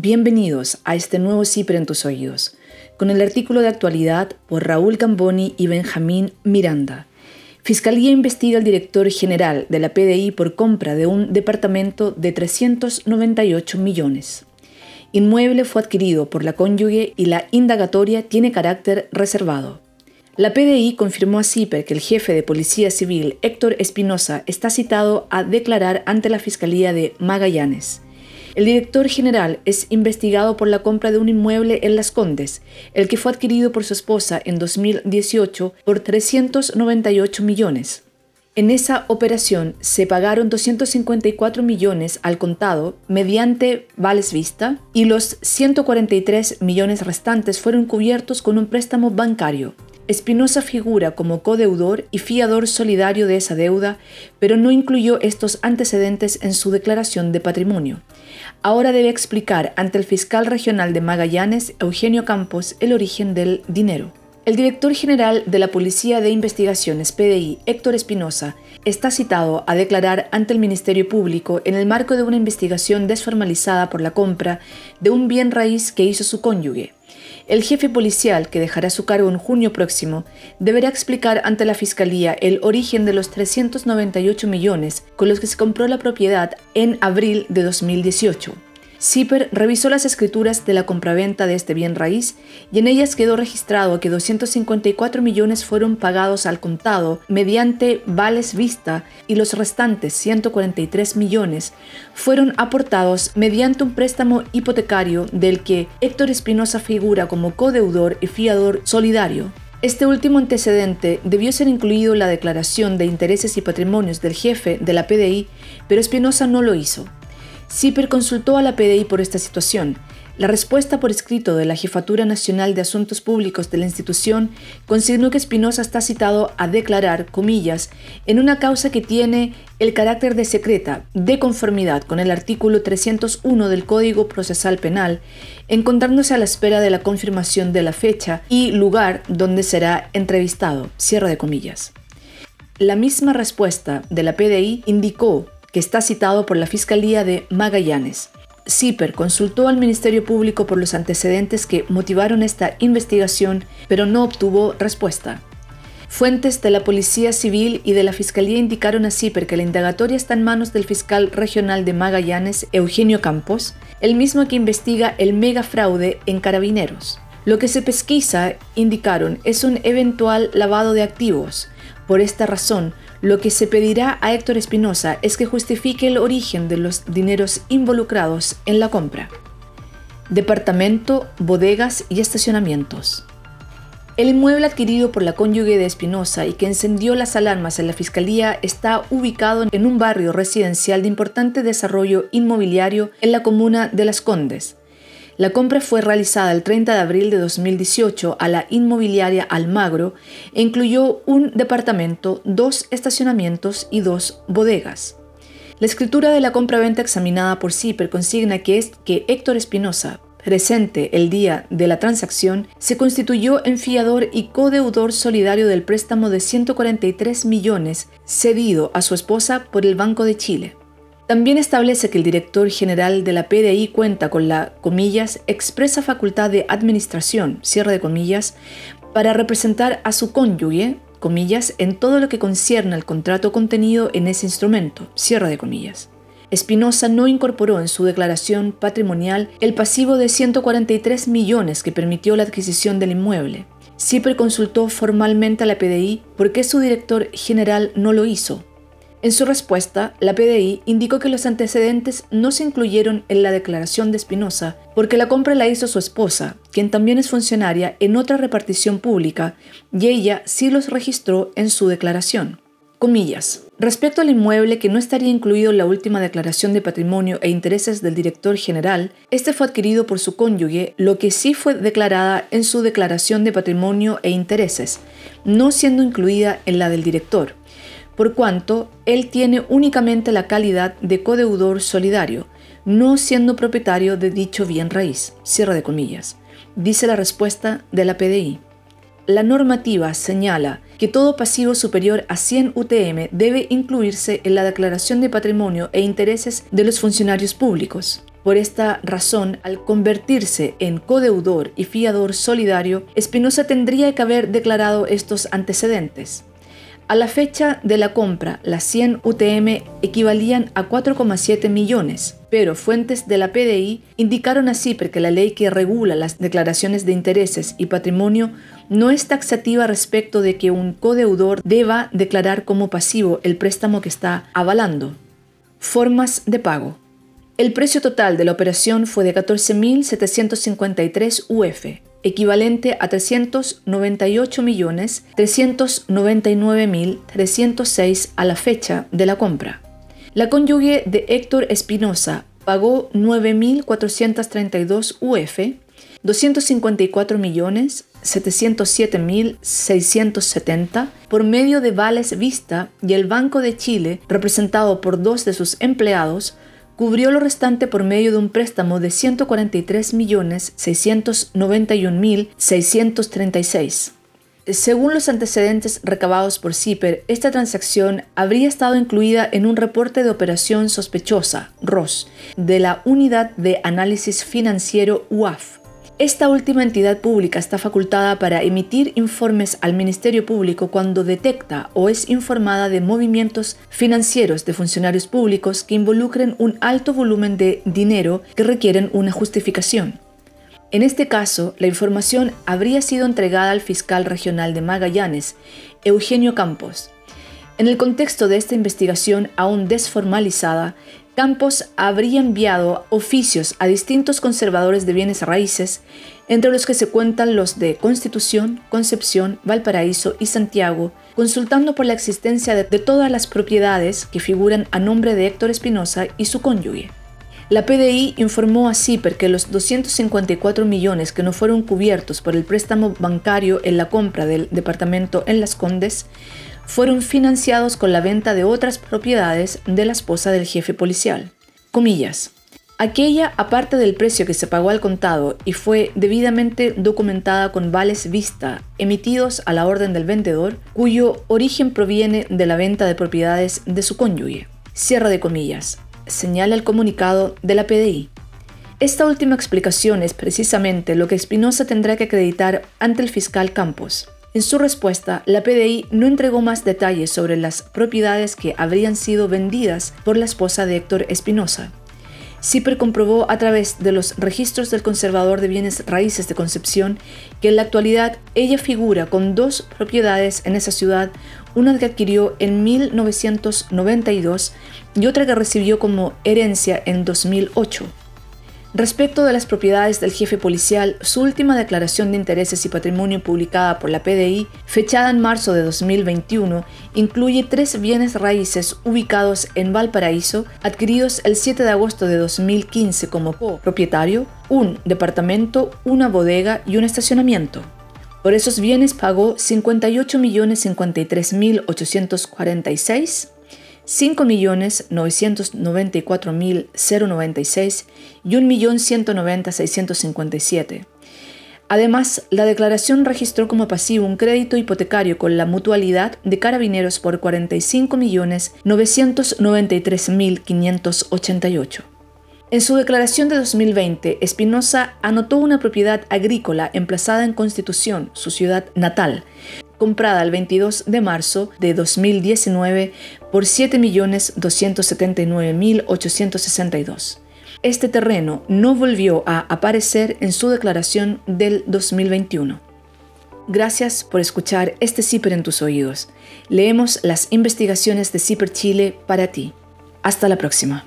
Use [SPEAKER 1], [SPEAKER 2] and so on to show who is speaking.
[SPEAKER 1] Bienvenidos a este nuevo CIPER en tus oídos, con el artículo de actualidad por Raúl Gamboni y Benjamín Miranda. Fiscalía investiga al director general de la PDI por compra de un departamento de 398 millones. Inmueble fue adquirido por la cónyuge y la indagatoria tiene carácter reservado. La PDI confirmó a CIPER que el jefe de Policía Civil, Héctor Espinosa, está citado a declarar ante la Fiscalía de Magallanes. El director general es investigado por la compra de un inmueble en Las Condes, el que fue adquirido por su esposa en 2018 por 398 millones. En esa operación se pagaron 254 millones al contado mediante vales vista y los 143 millones restantes fueron cubiertos con un préstamo bancario. Espinosa figura como codeudor y fiador solidario de esa deuda, pero no incluyó estos antecedentes en su declaración de patrimonio. Ahora debe explicar ante el fiscal regional de Magallanes, Eugenio Campos, el origen del dinero. El director general de la Policía de Investigaciones, PDI, Héctor Espinosa, está citado a declarar ante el Ministerio Público en el marco de una investigación desformalizada por la compra de un bien raíz que hizo su cónyuge, el jefe policial, que dejará su cargo en junio próximo, deberá explicar ante la Fiscalía el origen de los 398 millones con los que se compró la propiedad en abril de 2018. CIPER revisó las escrituras de la compraventa de este bien raíz y en ellas quedó registrado que 254 millones fueron pagados al contado mediante vales vista y los restantes 143 millones fueron aportados mediante un préstamo hipotecario del que Héctor Espinosa figura como codeudor y fiador solidario. Este último antecedente debió ser incluido en la declaración de intereses y patrimonios del jefe de la PDI, pero Espinosa no lo hizo. CIPER consultó a la PDI por esta situación. La respuesta por escrito de la Jefatura Nacional de Asuntos Públicos de la institución consignó que Espinosa está citado a declarar, comillas, en una causa que tiene el carácter de secreta, de conformidad con el artículo 301 del Código Procesal Penal, encontrándose a la espera de la confirmación de la fecha y lugar donde será entrevistado, cierre de comillas. La misma respuesta de la PDI indicó está citado por la Fiscalía de Magallanes. CIPER consultó al Ministerio Público por los antecedentes que motivaron esta investigación, pero no obtuvo respuesta. Fuentes de la Policía Civil y de la Fiscalía indicaron a CIPER que la indagatoria está en manos del fiscal regional de Magallanes, Eugenio Campos, el mismo que investiga el megafraude en carabineros. Lo que se pesquisa, indicaron, es un eventual lavado de activos. Por esta razón, lo que se pedirá a Héctor Espinosa es que justifique el origen de los dineros involucrados en la compra. Departamento, bodegas y estacionamientos. El inmueble adquirido por la cónyuge de Espinosa y que encendió las alarmas en la Fiscalía está ubicado en un barrio residencial de importante desarrollo inmobiliario en la comuna de Las Condes, la compra fue realizada el 30 de abril de 2018 a la inmobiliaria Almagro e incluyó un departamento, dos estacionamientos y dos bodegas. La escritura de la compra-venta examinada por CIPER consigna que, es, que Héctor Espinosa, presente el día de la transacción, se constituyó en fiador y codeudor solidario del préstamo de 143 millones cedido a su esposa por el Banco de Chile. También establece que el director general de la PDI cuenta con la, comillas, expresa facultad de administración, cierre de comillas, para representar a su cónyuge, comillas, en todo lo que concierne al contrato contenido en ese instrumento, cierre de comillas. Espinosa no incorporó en su declaración patrimonial el pasivo de 143 millones que permitió la adquisición del inmueble. Siempre consultó formalmente a la PDI por qué su director general no lo hizo, en su respuesta, la PDI indicó que los antecedentes no se incluyeron en la declaración de Espinosa porque la compra la hizo su esposa, quien también es funcionaria en otra repartición pública, y ella sí los registró en su declaración. Comillas. Respecto al inmueble que no estaría incluido en la última declaración de patrimonio e intereses del director general, este fue adquirido por su cónyuge, lo que sí fue declarada en su declaración de patrimonio e intereses, no siendo incluida en la del director por cuanto él tiene únicamente la calidad de codeudor solidario, no siendo propietario de dicho bien raíz. Cierra de comillas. Dice la respuesta de la PDI. La normativa señala que todo pasivo superior a 100 UTM debe incluirse en la declaración de patrimonio e intereses de los funcionarios públicos. Por esta razón, al convertirse en codeudor y fiador solidario, Espinosa tendría que haber declarado estos antecedentes. A la fecha de la compra, las 100 UTM equivalían a 4,7 millones, pero fuentes de la PDI indicaron así porque la ley que regula las declaraciones de intereses y patrimonio no es taxativa respecto de que un codeudor deba declarar como pasivo el préstamo que está avalando. Formas de pago. El precio total de la operación fue de 14.753 UF, equivalente a 398.399.306 a la fecha de la compra. La cónyuge de Héctor Espinosa pagó 9.432 UF, 254.707.670 por medio de Vales Vista y el Banco de Chile, representado por dos de sus empleados, cubrió lo restante por medio de un préstamo de 143.691.636. Según los antecedentes recabados por CIPER, esta transacción habría estado incluida en un reporte de operación sospechosa, de la Unidad de Análisis Financiero UAF, esta última entidad pública está facultada para emitir informes al Ministerio Público cuando detecta o es informada de movimientos financieros de funcionarios públicos que involucren un alto volumen de dinero que requieren una justificación. En este caso, la información habría sido entregada al fiscal regional de Magallanes, Eugenio Campos. En el contexto de esta investigación aún desformalizada, Campos habría enviado oficios a distintos conservadores de bienes raíces, entre los que se cuentan los de Constitución, Concepción, Valparaíso y Santiago, consultando por la existencia de, todas las propiedades que figuran a nombre de Héctor Espinosa y su cónyuge. La PDI informó a CIPER que los 254 millones que no fueron cubiertos por el préstamo bancario en la compra del departamento en Las Condes fueron financiados con la venta de otras propiedades de la esposa del jefe policial. Comillas. Aquella, aparte del precio que se pagó al contado y fue debidamente documentada con vales vista emitidos a la orden del vendedor, cuyo origen proviene de la venta de propiedades de su cónyuge. Cierra de comillas. Señala el comunicado de la PDI. Esta última explicación es precisamente lo que Espinosa tendrá que acreditar ante el fiscal Campos. En su respuesta, la PDI no entregó más detalles sobre las propiedades que habrían sido vendidas por la esposa de Héctor Espinosa. CIPER comprobó a través de los registros del conservador de bienes raíces de Concepción que en la actualidad ella figura con dos propiedades en esa ciudad, una que adquirió en 1992 y otra que recibió como herencia en 2008. Respecto de las propiedades del jefe policial, su última declaración de intereses y patrimonio publicada por la PDI, fechada en marzo de 2021, incluye tres bienes raíces ubicados en Valparaíso, adquiridos el 7 de agosto de 2015 como propietario, un departamento, una bodega y un estacionamiento. Por esos bienes pagó 58.053.846 5.994.096 y 1.190.657. Además, la declaración registró como pasivo un crédito hipotecario con la mutualidad de carabineros por 45.993.588. En su declaración de 2020, Espinosa anotó una propiedad agrícola emplazada en Constitución, su ciudad natal, comprada el 22 de marzo de 2019 por 7.279.862. Este terreno no volvió a aparecer en su declaración del 2021. Gracias por escuchar este CIPER en tus oídos. Leemos las investigaciones de CIPER Chile para ti. Hasta la próxima.